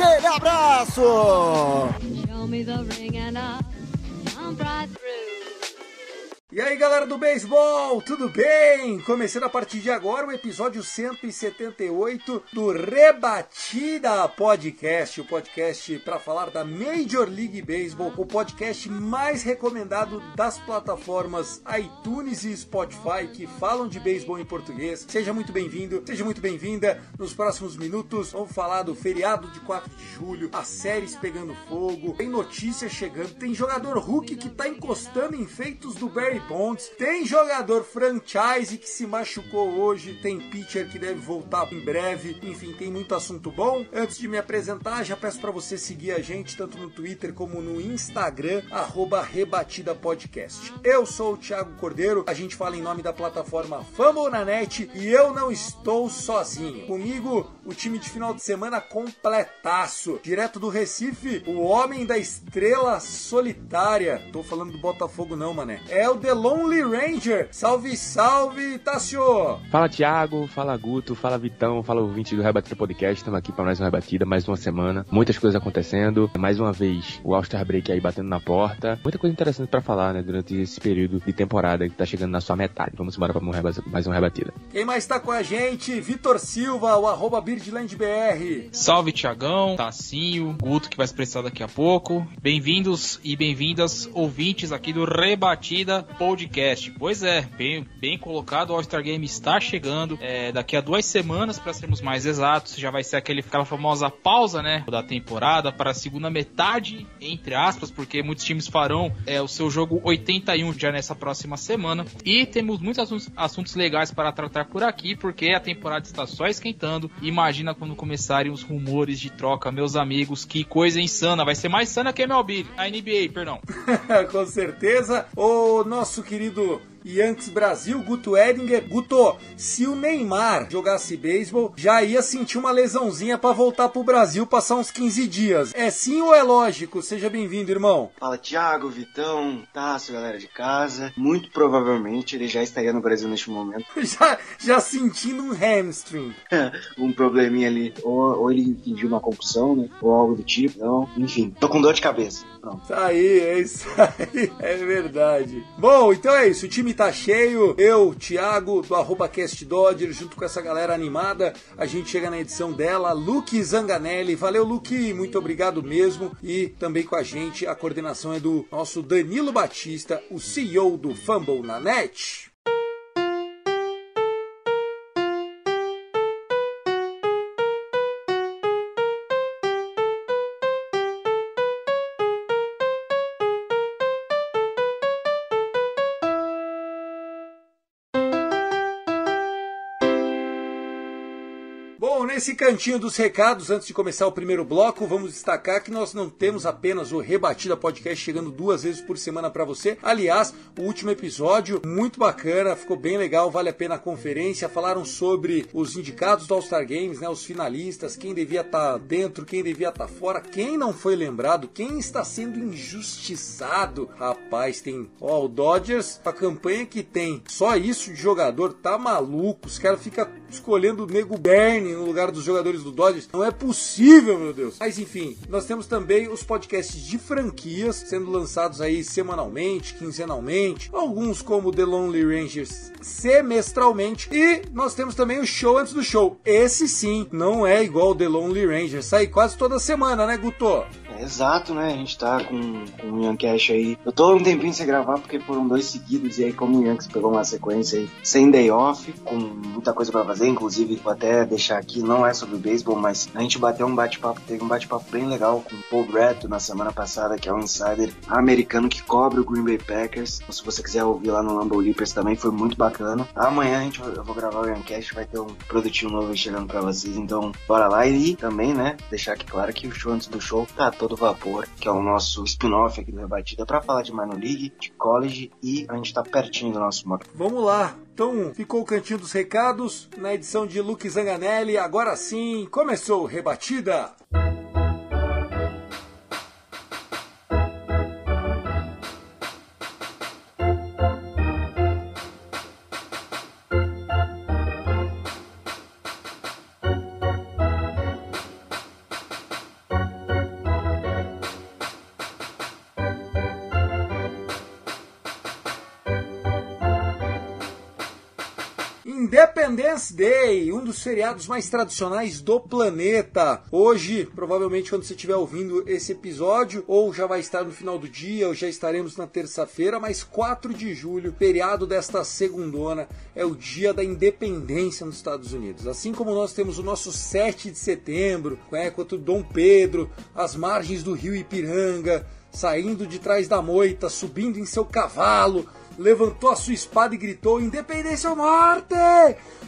Aquele abraço. E aí galera do beisebol, tudo bem? Começando a partir de agora o episódio 178 do Rebatida Podcast, o podcast para falar da Major League Baseball, o podcast mais recomendado das plataformas iTunes e Spotify que falam de beisebol em português. Seja muito bem-vindo, seja muito bem-vinda. Nos próximos minutos vamos falar do feriado de 4 de julho, as séries pegando fogo, tem notícias chegando, tem jogador Hulk que tá encostando em feitos do Barry Bonds. Tem jogador franchise que se machucou hoje. Tem pitcher que deve voltar em breve. Enfim, tem muito assunto bom. Antes de me apresentar, já peço para você seguir a gente tanto no Twitter como no Instagram, arroba Rebatida Podcast. Eu sou o Thiago Cordeiro, a gente fala em nome da plataforma Fambonanet e eu não estou sozinho. Comigo, o time de final de semana completaço. Direto do Recife, o homem da estrela solitária. Tô falando do Botafogo não, mané. É o The Lonely Ranger. Salve, salve, Tassio! Fala Thiago, fala Guto, fala Vitão, fala ouvinte do Rebatida Podcast. Estamos aqui para mais uma rebatida, mais uma semana. Muitas coisas acontecendo. Mais uma vez, o All-Star Break aí batendo na porta. Muita coisa interessante para falar, né, durante esse período de temporada que tá chegando na sua metade. Vamos embora para mais uma rebatida. Quem mais tá com a gente? Vitor Silva, o arroba BirdlandBR. Salve Tiagão, Tassinho, Guto que vai se expressar daqui a pouco. Bem-vindos e bem-vindas ouvintes aqui do Rebatida Podcast. Pois é, bem, bem colocado, o All-Star Game está chegando é, daqui a duas semanas, para sermos mais exatos. Já vai ser aquele, aquela famosa pausa, né, da temporada para a segunda metade, entre aspas, porque muitos times farão é, o seu jogo 81 já nessa próxima semana. E temos muitos assuntos, assuntos legais para tratar por aqui, porque a temporada está só esquentando. Imagina quando começarem os rumores de troca, meus amigos, que coisa insana. Vai ser mais insana que a MLB, a NBA, perdão. com certeza. O nosso querido Yankees Brasil, Guto Edinger. Guto, se o Neymar jogasse beisebol, já ia sentir uma lesãozinha para voltar pro Brasil passar uns 15 dias. É sim ou é lógico? Seja bem-vindo, irmão. Fala Thiago, Vitão, Tasso, galera de casa. Muito provavelmente ele já estaria no Brasil neste momento. Já, já sentindo um hamstring. um probleminha ali. Ou, ou ele fingiu uma concussão, né? Ou algo do tipo. Não, enfim, tô com dor de cabeça. Pronto. Tá aí, é isso aí. É verdade. Bom, então é isso. O time tá cheio. Eu, Thiago, do arroba Cast Dodger, junto com essa galera animada. A gente chega na edição dela. Luke Zanganelli. Valeu, Luke. Muito obrigado mesmo. E também com a gente, a coordenação é do nosso Danilo Batista, o CEO do Fumble na Net. Nesse cantinho dos recados, antes de começar o primeiro bloco, vamos destacar que nós não temos apenas o Rebatida Podcast chegando duas vezes por semana para você. Aliás, o último episódio, muito bacana, ficou bem legal, vale a pena a conferência. Falaram sobre os indicados do All-Star Games, né, os finalistas, quem devia estar tá dentro, quem devia estar tá fora, quem não foi lembrado, quem está sendo injustiçado. Rapaz, tem, ó, o Dodgers, a campanha que tem só isso de jogador, tá maluco. Os caras ficam escolhendo o Nego Bernie no lugar dos jogadores do Dodgers. Não é possível, meu Deus. Mas enfim, nós temos também os podcasts de franquias sendo lançados aí semanalmente, quinzenalmente, alguns como The Lonely Rangers semestralmente e nós temos também o show antes do show. Esse sim, não é igual The Lonely Rangers, sai quase toda semana, né, Guto? É, exato, né? A gente tá com, com o Yankee aí. Eu tô um tempinho sem gravar porque foram dois seguidos e aí como o Yankees pegou uma sequência aí sem day off, com muita coisa para fazer, inclusive vou até deixar que não é sobre beisebol, mas a gente bateu um bate-papo, teve um bate-papo bem legal com o Paul Bretto na semana passada, que é um insider americano que cobre o Green Bay Packers. Então, se você quiser ouvir lá no Lambeau Leapers também, foi muito bacana. Amanhã a gente, eu vou gravar o Yancast, vai ter um produtinho novo chegando pra vocês, então bora lá. E também, né, deixar aqui claro que o show antes do show tá todo vapor, que é o nosso spin-off aqui do Rebatida, pra falar de Minor League, de college e a gente tá pertinho do nosso modo. Vamos lá. Então, ficou o cantinho dos recados na edição de Luke Zanganelli. Agora sim, começou Rebatida. Independence Day, um dos feriados mais tradicionais do planeta. Hoje, provavelmente quando você estiver ouvindo esse episódio, ou já vai estar no final do dia, ou já estaremos na terça-feira, mas 4 de julho, feriado desta segundona, é o dia da independência nos Estados Unidos. Assim como nós temos o nosso 7 de setembro, né, quanto Dom Pedro, as margens do rio Ipiranga, saindo de trás da moita, subindo em seu cavalo, levantou a sua espada e gritou: Independência ou morte!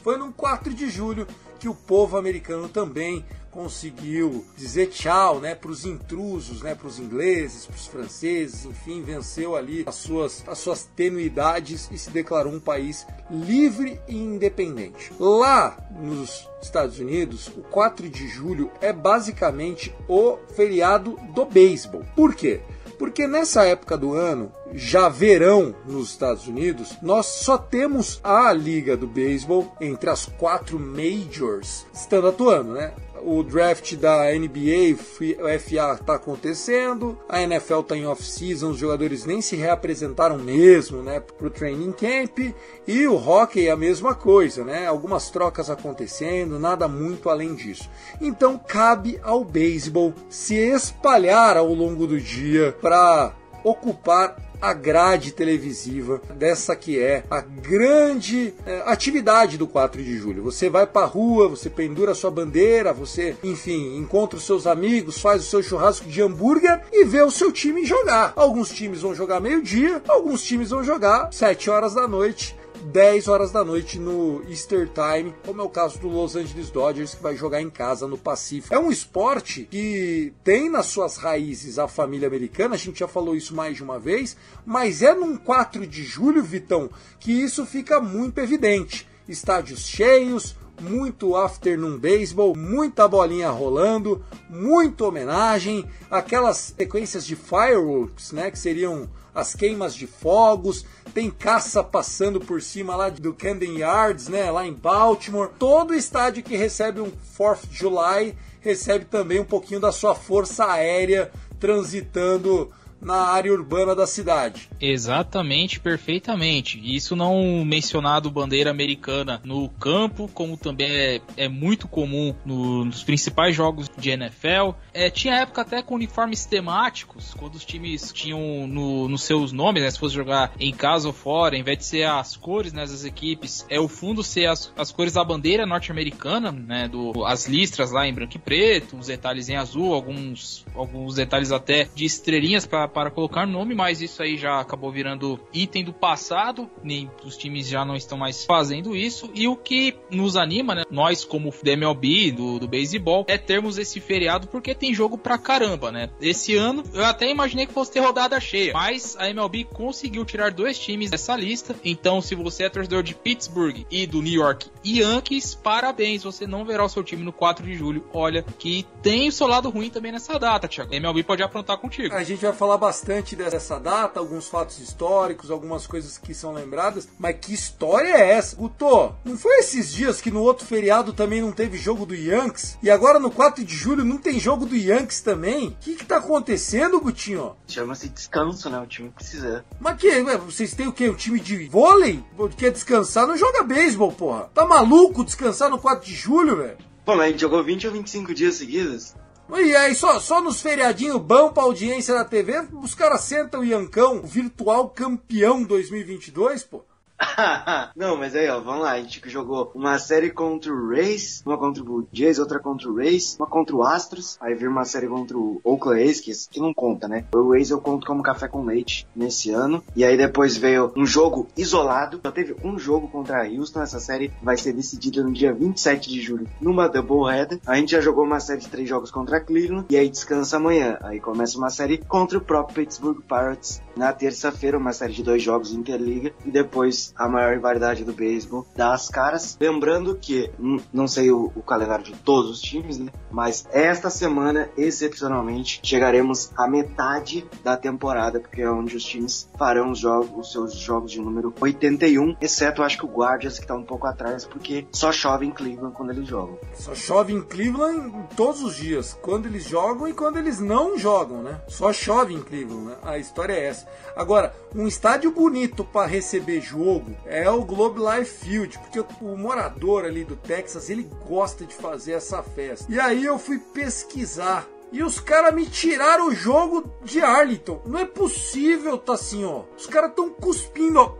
Foi num 4 de julho que o povo americano também conseguiu dizer tchau, né, para os intrusos, né, para os ingleses, para os franceses, enfim, venceu ali as suas as suas tenuidades e se declarou um país livre e independente. Lá nos Estados Unidos, o 4 de julho é basicamente o feriado do beisebol. Por quê? Porque nessa época do ano, já verão nos Estados Unidos, nós só temos a liga do beisebol entre as quatro majors estando atuando, né? O draft da NBA, o FA está acontecendo, a NFL está em off-season, os jogadores nem se reapresentaram mesmo, né, para o training camp, e o hockey é a mesma coisa, né? Algumas trocas acontecendo, nada muito além disso. Então cabe ao beisebol se espalhar ao longo do dia para ocupar a grade televisiva dessa que é a grande é, atividade do 4 de julho. Você vai para rua, você pendura sua bandeira, você, enfim, encontra os seus amigos, faz o seu churrasco de hambúrguer e vê o seu time jogar. Alguns times vão jogar meio-dia, alguns times vão jogar 7 horas da noite 10 horas da noite no Easter Time, como é o caso do Los Angeles Dodgers, que vai jogar em casa no Pacífico. É um esporte que tem nas suas raízes a família americana, a gente já falou isso mais de uma vez, mas é num 4 de julho, Vitão, que isso fica muito evidente. Estádios cheios, muito afternoon baseball, muita bolinha rolando, muita homenagem, aquelas sequências de fireworks, né, que seriam as queimas de fogos, tem caça passando por cima lá do Camden Yards, né, lá em Baltimore. Todo estádio que recebe um 4th July recebe também um pouquinho da sua força aérea transitando na área urbana da cidade. Exatamente, perfeitamente. Isso não mencionado bandeira americana no campo, como também é, é muito comum no, nos principais jogos de NFL. É, tinha época até com uniformes temáticos, quando os times tinham no, nos seus nomes, né, se fosse jogar em casa ou fora, em vez de ser as cores né, das equipes, é o fundo ser as, as cores da bandeira norte-americana, né, do, as listras lá em branco e preto, os detalhes em azul, alguns, alguns detalhes até de estrelinhas para para colocar nome, mas isso aí já acabou virando item do passado, nem os times já não estão mais fazendo isso. E o que nos anima, né, nós como DMLB, do, do beisebol, é termos esse feriado porque tem jogo pra caramba, né? Esse ano eu até imaginei que fosse ter rodada cheia, mas a MLB conseguiu tirar dois times dessa lista. Então, se você é torcedor de Pittsburgh e do New York Yankees, parabéns, você não verá o seu time no 4 de julho. Olha que tem o seu lado ruim também nessa data, Thiago. A MLB pode aprontar contigo. A gente vai falar bastante dessa data, alguns fatos históricos, algumas coisas que são lembradas, mas que história é essa? Guto, não foi esses dias que no outro feriado também não teve jogo do Yankees? E agora no 4 de julho não tem jogo do Yankees também? O que que tá acontecendo, Gutinho? Chama-se descanso, né? O time precisa. Mas que, vocês têm o quê? Um time de vôlei? Quer descansar? Não joga beisebol, porra. Tá maluco descansar no 4 de julho, velho? Pô, mas a gente jogou 20 ou 25 dias seguidos. E aí, só, só nos feriadinhos bom pra audiência da TV, os caras sentam o Iancão, o virtual campeão 2022, pô. Não, mas aí, ó, vamos lá. A gente jogou uma série contra o Rays, uma contra o Blue Jays, outra contra o Rays, uma contra o Astros, aí veio uma série contra o Oakland A's, que, que não conta, né? O Rays eu conto como café com leite nesse ano. E aí depois veio um jogo isolado. Só teve um jogo contra a Houston. Essa série vai ser decidida no dia 27 de julho, numa doubleheader. A gente já jogou uma série de três jogos contra a Cleveland, e aí descansa amanhã. Aí começa uma série contra o próprio Pittsburgh Pirates na terça-feira, uma série de dois jogos Interliga, e depois a maior rivalidade do beisebol das caras. Lembrando que, hum, não sei o, o, calendário de todos os times, né? Mas esta semana, excepcionalmente, chegaremos à metade da temporada, porque é onde os times farão os, jogos, os seus jogos de número 81, exceto acho que o Guardians, que tá um pouco atrás, porque só chove em Cleveland quando eles jogam. Só chove em Cleveland todos os dias, quando eles jogam e quando eles não jogam, né? Só chove em Cleveland, né? a história é essa. Agora, um estádio bonito para receber jogo é o Globe Life Field, porque o morador ali do Texas, ele gosta de fazer essa festa. E aí eu fui pesquisar e os caras me tiraram o jogo de Arlington. Não é possível, tá assim, ó. Os caras tão cuspindo, ó.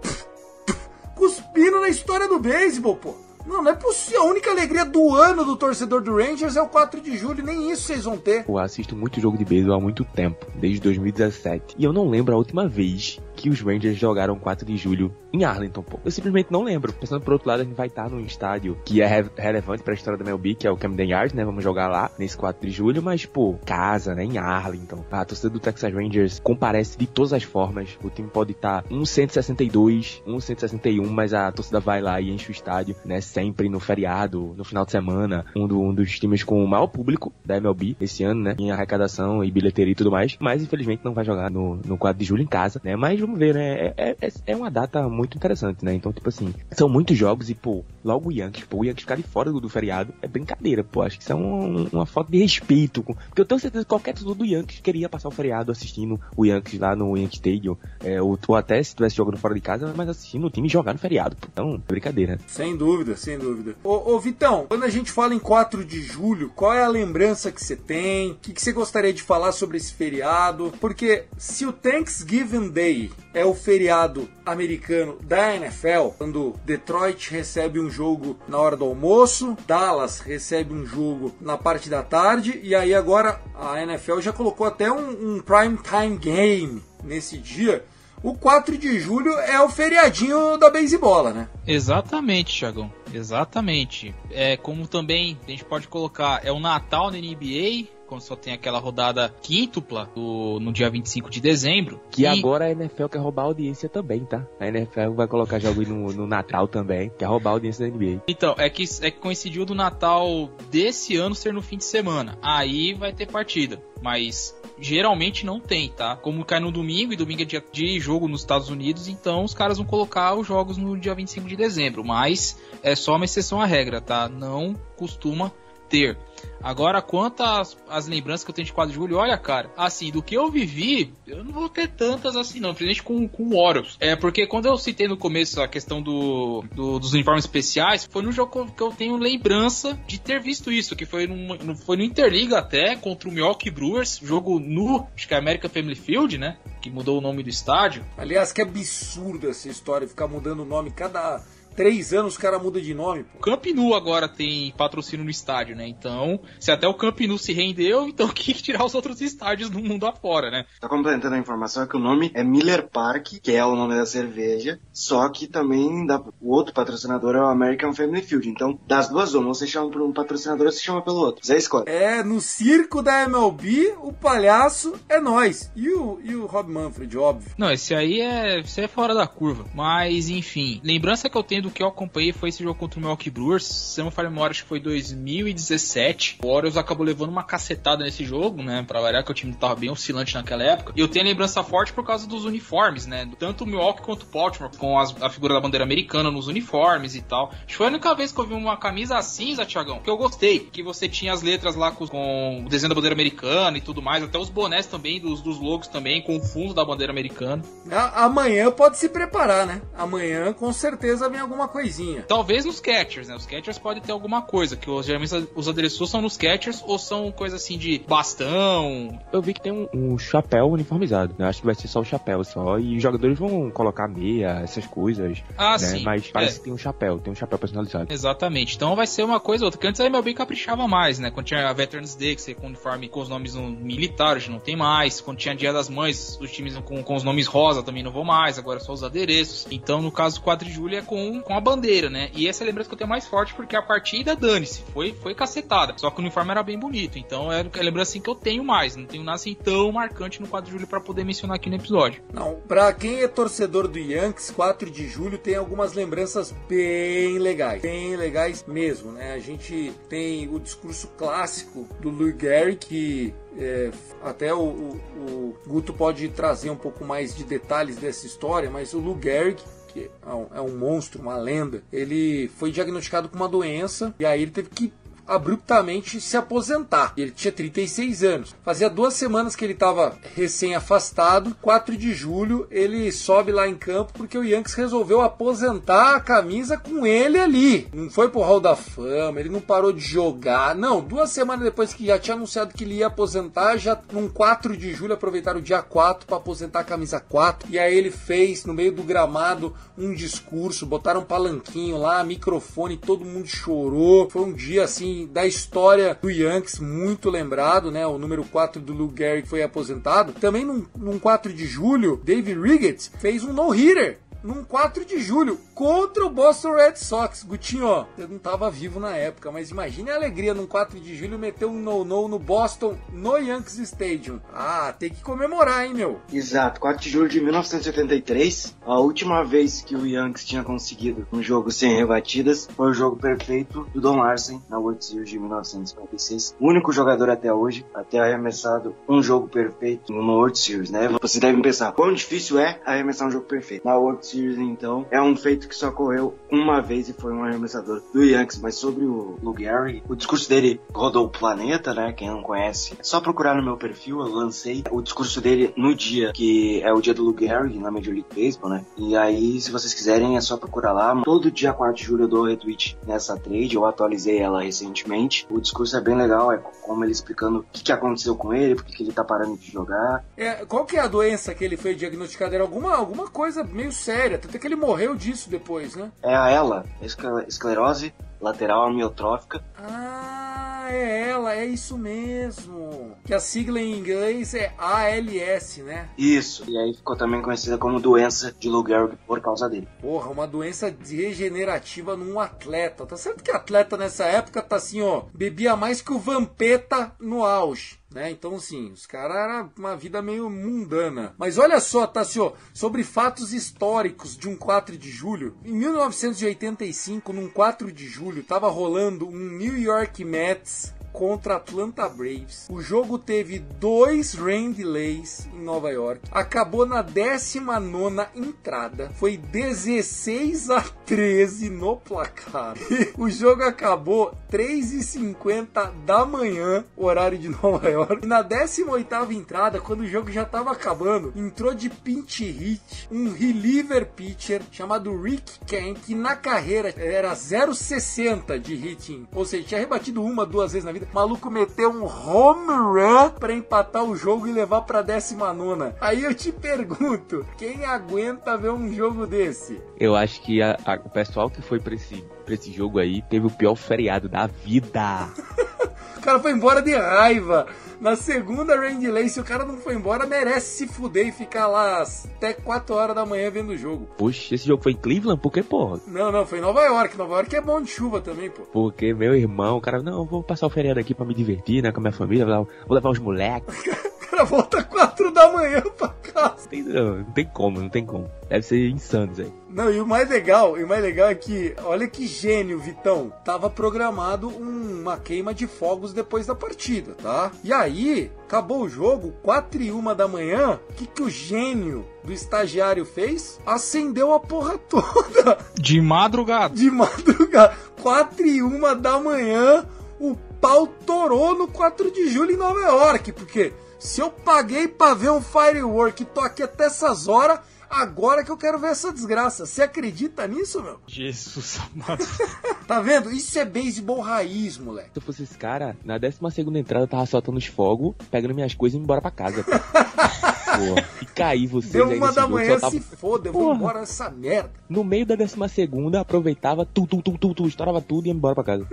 Cuspindo na história do beisebol, pô. Não, não é possível. A única alegria do ano do torcedor do Rangers é o 4 de julho. Nem isso vocês vão ter. Eu assisto muito jogo de beisebol há muito tempo, desde 2017. E eu não lembro a última vez que os Rangers jogaram 4 de julho em Arlington, pô. Eu simplesmente não lembro. Pensando por outro lado, a gente vai estar num estádio que é re relevante para a história da MLB, que é o Camden Yards, né? Vamos jogar lá nesse 4 de julho, mas, pô, casa, né? Em Arlington. A torcida do Texas Rangers comparece de todas as formas. O time pode estar um 162, um 161, mas a torcida vai lá e enche o estádio, né? Sempre no feriado, no final de semana. Um, do, um dos times com o maior público da MLB esse ano, né? Em arrecadação e bilheteria e tudo mais. Mas, infelizmente, não vai jogar no, no 4 de julho em casa, né? Mas vamos ver, né? É, é, é, uma data muito interessante, né? Então, tipo assim, são muitos jogos e, pô, logo o Yankees, pô, o Yankees ficar de fora do, do feriado é brincadeira, pô. Acho que isso é um, uma falta de respeito. Porque eu tenho certeza que qualquer torcedor do Yankees queria passar o feriado assistindo o Yankees lá no Yankee Stadium, é, ou, ou até se tivesse jogando fora de casa, mas assistindo o time jogar no feriado, pô. Então, é brincadeira. Sem dúvida, sem dúvida. Ô, ô, Vitão, quando a gente fala em 4 de julho, qual é a lembrança que você tem? O que, que você gostaria de falar sobre esse feriado? Porque se o Thanksgiving Day é o feriado americano da NFL, quando Detroit recebe um jogo na hora do almoço, Dallas recebe um jogo na parte da tarde, e aí agora a NFL já colocou até um, um prime time game nesse dia. O 4 de julho é o feriadinho da beisebola, né? Exatamente, Thiagão. Exatamente. É como também a gente pode colocar, é o Natal na NBA, quando só tem aquela rodada quíntupla do, no dia 25 de dezembro. Que e... agora a NFL quer roubar a audiência também, tá? A NFL vai colocar jogos no, no Natal também, quer roubar a audiência da NBA. Então, é que, é que coincidiu do Natal desse ano ser no fim de semana. Aí vai ter partida. Mas geralmente não tem, tá? Como cai no domingo e domingo é dia de jogo nos Estados Unidos, então os caras vão colocar os jogos no dia 25 de dezembro. Mas é só uma exceção à regra, tá? Não costuma ter. Agora, quanto às, às, lembranças que eu tenho de 4 de julho, olha, cara, assim, do que eu vivi, eu não vou ter tantas assim, não, principalmente com, com o Orioles. É porque quando eu citei no começo a questão do, do dos uniformes especiais, foi no jogo que eu tenho lembrança de ter visto isso, que foi no, foi no Interliga até, contra o Milwaukee Brewers, jogo no, acho que é American Family Field, né? Que mudou o nome do estádio. Aliás, que absurdo essa história, ficar mudando o nome cada três anos o cara muda de nome. Pô. Camp Nou agora tem patrocínio no estádio, né? Então, se até o Camp Nou se rendeu, então que tirar os outros estádios do mundo afora, né? Tá complementando a informação que o nome é Miller Park, que é o nome da cerveja, só que também dá, o outro patrocinador é o American Family Field. Então, das duas uma, você chama por um patrocinador ou você chama pelo outro. Zé escolhe. É, no circo da MLB, o palhaço é nós. E o, e o Rob Manfred, óbvio. Não, esse aí é, esse é fora da curva. Mas, enfim, lembrança que eu tenho do que eu acompanhei foi esse jogo contra o Milwaukee Brewers. Se não falha memória, acho que foi 2017. O Orioles acabou levando uma cacetada nesse jogo, né? Pra variar que o time tava bem oscilante naquela época. E eu tenho a lembrança forte por causa dos uniformes, né? Tanto o Milwaukee quanto o Baltimore, com as, a figura da bandeira americana nos uniformes e tal. Acho que foi a única vez que eu vi uma camisa cinza, Tiagão, que eu gostei. Que você tinha as letras lá com, com, o desenho da bandeira americana e tudo mais. Até os bonés também, dos, dos logos também, com o fundo da bandeira americana. Amanhã pode se preparar, né? Amanhã com certeza vem alguma coisinha. Talvez nos catchers, né? Os catchers podem ter alguma coisa, que os, geralmente os adereços são nos catchers ou são coisa assim de bastão. Eu vi que tem um, um chapéu uniformizado, né? Acho que vai ser só o chapéu só. E os jogadores vão colocar meia, essas coisas. Ah, né? sim. Mas parece É. que tem um chapéu, tem um chapéu personalizado. Exatamente. Então vai ser uma coisa ou outra. Porque antes a MLB caprichava mais, né? Quando tinha a Veterans Day, que você com uniforme com os nomes no militar, hoje não tem mais. Quando tinha Dia das Mães, os times com, com os nomes rosa também não vão mais, agora só os adereços. Então, no caso, 4 de julho é com, com a bandeira, né? E essa é a lembrança que eu tenho mais forte, porque a partida, dane-se, foi, foi cacetada. Só que o uniforme era bem bonito. Então é a lembrança assim, que eu tenho mais. Não tenho nada assim tão marcante no 4 de julho pra poder mencionar aqui no episódio. Não, pra quem é torcedor do Yankees, 4 de julho tem algumas lembranças bem legais. Bem legais mesmo, né? A gente tem o discurso clássico do Lou Gehrig, que é, até o, o- o Guto pode trazer um pouco mais de detalhes dessa história, mas o Lou Gehrig que é um, é um monstro, uma lenda, ele foi diagnosticado com uma doença e aí ele teve que abruptamente se aposentar. Ele tinha 36 anos. Fazia duas semanas que ele estava recém-afastado. 4 de julho ele sobe lá em campo porque o Yankees resolveu aposentar a camisa com ele ali. Não foi pro Hall da Fama, ele não parou de jogar. Não, duas semanas depois que já tinha anunciado que ele ia aposentar, já num 4 de julho aproveitaram o dia 4 para aposentar a camisa 4. E aí ele fez no meio do gramado um discurso, botaram um palanquinho lá, microfone, todo mundo chorou. Foi um dia assim da história do Yankees muito lembrado, né? O número 4 do Lou Gehrig foi aposentado. Também num, num 4 de julho, Dave Riggett fez um no-hitter num 4 de julho contra o Boston Red Sox. Gutinho, eu não tava vivo na época, mas imagine a alegria num 4 de julho meter um no-no no Boston, no Yankees Stadium. Ah, tem que comemorar, hein, meu? Exato, 4 de julho de 1973, a última vez que o Yankees tinha conseguido um jogo sem rebatidas foi o jogo perfeito do Don Larsen na World Series de 1956. O único jogador até hoje a ter arremessado um jogo perfeito numa World Series, né? Vocês devem pensar, quão difícil é arremessar um jogo perfeito. Na World Series, então, é um feito que só ocorreu uma vez e foi um arremessador do Yankees. Mas sobre o Lou Gehrig, o discurso dele rodou o planeta, né? Quem não conhece, é só procurar no meu perfil, eu lancei o discurso dele no dia que é o dia do Lou Gehrig na Major League Baseball, né? E aí, se vocês quiserem, é só procurar lá. Todo dia 4 de julho eu dou retweet nessa trade, eu atualizei ela recentemente. O discurso é bem legal, é como ele explicando o que, que aconteceu com ele, por que que ele tá parando de jogar. É, qual que é a doença que ele foi diagnosticado? Era alguma, alguma coisa meio séria, tanto é que ele morreu disso depois, né? É a ela, escle- esclerose lateral amiotrófica. Ah, é ela, é isso mesmo. Que a sigla em inglês é ALS, né? Isso. E aí ficou também conhecida como doença de Lou Gehrig por causa dele. Porra, uma doença degenerativa num atleta. Tá certo que atleta nessa época tá assim, ó, bebia mais que o Vampeta no auge. Né? Então, assim, os caras eram uma vida meio mundana. Mas olha só, Tassio, sobre fatos históricos de um 4 de julho. Em 1985, num 4 de julho, tava rolando um New York Mets contra Atlanta Braves. O jogo teve dois rain delays em Nova York. Acabou na 19 entrada. Foi 16 a 13 no placar. o jogo acabou 3h50 da manhã, horário de Nova York. E na 18 entrada, quando o jogo já estava acabando, entrou de pinch hit um reliever pitcher chamado Rick Kent, que na carreira era 0,60 de hitting. Ou seja, tinha rebatido uma, duas vezes na vida. O maluco meteu um home run para empatar o jogo e levar pra 19. Aí eu te pergunto, quem aguenta ver um jogo desse? Eu acho que a- a- o pessoal que foi pra esse, pra esse jogo aí teve o pior feriado da vida. O cara foi embora de raiva. Na segunda rain delay, se o cara não foi embora, merece se fuder e ficar lá até 4 horas da manhã vendo o jogo. Poxa, esse jogo foi em Cleveland? Por que, porra? Não, não, foi em Nova York. Nova York é bom de chuva também, pô. Porque meu irmão, o cara, não, vou passar o feriado aqui pra me divertir, né, com a minha família, vou vou levar os moleques. Cara volta 4 da manhã pra casa. Tem- Não, não tem como, não tem como. Deve ser insano isso aí. Não, e o mais legal, e o mais legal é que, olha que gênio, Vitão. Tava programado um- uma queima de fogos depois da partida, tá? E aí, acabou o jogo, 4 e 1 da manhã. O que, que o gênio do estagiário fez? Acendeu a porra toda De madrugada. de madrugada. 4 e 1 da manhã, o pau torou no 4 de julho em Nova York. Porque se eu paguei pra ver um firework e tô aqui até essas horas, Agora que eu quero ver essa desgraça. Você acredita nisso, meu? Jesus amado. Tá vendo? Isso é beisebol raiz, moleque. Se eu fosse esse cara, na 12 segunda entrada eu tava soltando os fogos, pegando minhas coisas e indo embora pra casa. pô. Porra, e cair vocês Deu uma da jogo, manhã, tava- se foda, eu vou Porra. embora nessa merda. No meio da 12 segunda, aproveitava, tu, tu, tu, tu, tu, estourava tudo e ia embora pra casa.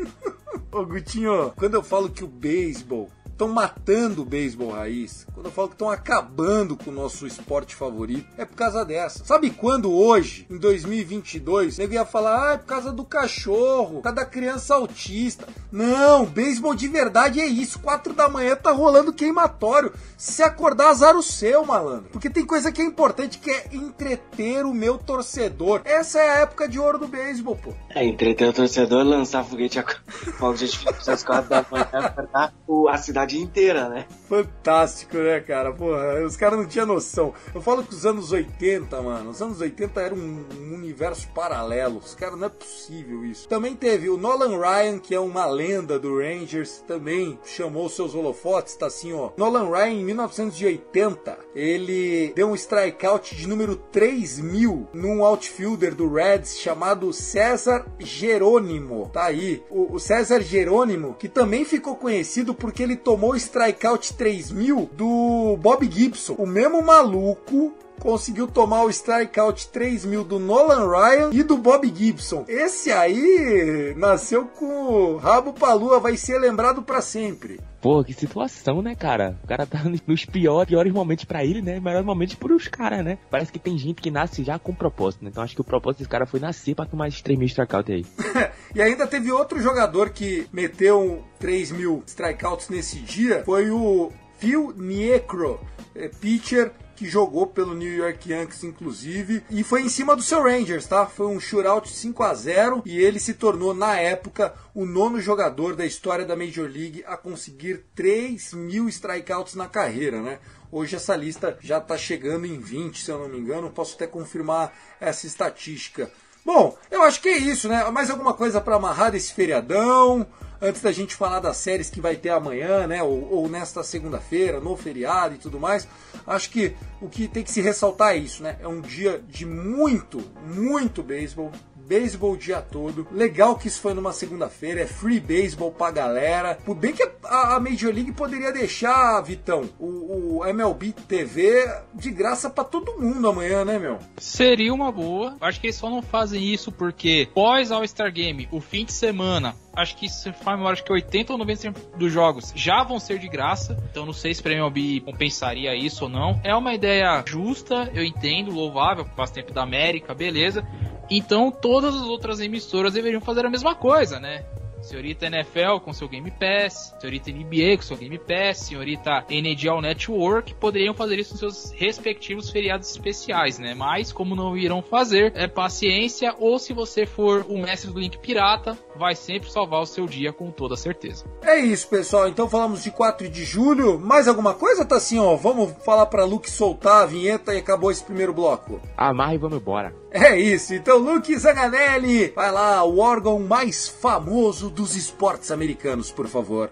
Ô, Gutinho, quando eu falo que o beisebol estão matando o beisebol raiz, quando eu falo que estão acabando com o nosso esporte favorito, é por causa dessa. Sabe quando hoje, em 2022, nego ia falar, ah, é por causa do cachorro, por causa da criança autista. Não, beisebol de verdade é isso. Quatro da manhã tá rolando queimatório. Se acordar, azar o seu, malandro. Porque tem coisa que é importante, que é entreter o meu torcedor. Essa é a época de ouro do beisebol, pô. É, entreter o torcedor, lançar foguete a de artifício às quatro da manhã, acordar a cidade inteira, né? Fantástico, né, cara? Porra, os caras não tinham noção. Eu falo que os anos 80, mano, os anos 80 era um, um universo paralelo. Os caras, não é possível isso. Também teve o Nolan Ryan, que é uma lenda do Rangers, também chamou seus holofotes, tá assim, ó. Nolan Ryan, em 1980, ele deu um strikeout de número 3 mil num outfielder do Reds chamado César Jerônimo. Tá aí. O, o César Jerônimo, que também ficou conhecido porque ele tomou o strikeout 3000 do Bob Gibson. O mesmo maluco conseguiu tomar o strikeout 3000 do Nolan Ryan e do Bob Gibson. Esse aí nasceu com o rabo pra lua, vai ser lembrado pra sempre. Pô, que situação, né, cara? O cara tá nos piores, piores momentos pra ele, né? Melhores momentos pros caras, né? Parece que tem gente que nasce já com propósito, né? Então acho que o propósito desse cara foi nascer pra tomar esses 3 mil strikeout aí. E ainda teve outro jogador que meteu 3 mil strikeouts nesse dia, foi o Phil Niekro, é, pitcher que jogou pelo New York Yankees, inclusive, e foi em cima do seu Rangers, tá? Foi um shootout 5 a 0 e ele se tornou, na época, o nono jogador da história da Major League a conseguir 3 mil strikeouts na carreira, né? Hoje essa lista já está chegando em 20, se eu não me engano, posso até confirmar essa estatística. Bom, eu acho que é isso, né? Mais alguma coisa para amarrar desse feriadão? Antes da gente falar das séries que vai ter amanhã, né? Ou, ou nesta segunda-feira, no feriado e tudo mais. Acho que o que tem que se ressaltar é isso, né? É um dia de muito, muito beisebol. Beisebol o dia todo. Legal que isso foi numa segunda-feira. É free beisebol pra galera. Por bem que a, Major League poderia deixar, Vitão, o, o MLB TV de graça pra todo mundo amanhã, né, meu? Seria uma boa. Acho que eles só não fazem isso porque pós All-Star Game, o fim de semana, acho que se faz acho que 80 ou 90% dos jogos já vão ser de graça. Então não sei se o MLB compensaria isso ou não. É uma ideia justa, eu entendo, louvável, faz tempo da América, beleza. Então todas as outras emissoras deveriam fazer a mesma coisa, né? Senhorita NFL com seu Game Pass, senhorita NBA com seu Game Pass, senhorita NHL Network poderiam fazer isso nos seus respectivos feriados especiais, né? Mas como não irão fazer, é paciência ou se você for o mestre do link pirata, vai sempre salvar o seu dia com toda certeza. É isso, pessoal. Então falamos de 4 de julho. Mais alguma coisa, tá assim, ó? Vamos falar pra Luke soltar a vinheta e acabou esse primeiro bloco. Amarra e vamos embora. É isso. Então, Luke Zanganelli, vai lá, o órgão mais famoso dos esportes americanos, por favor.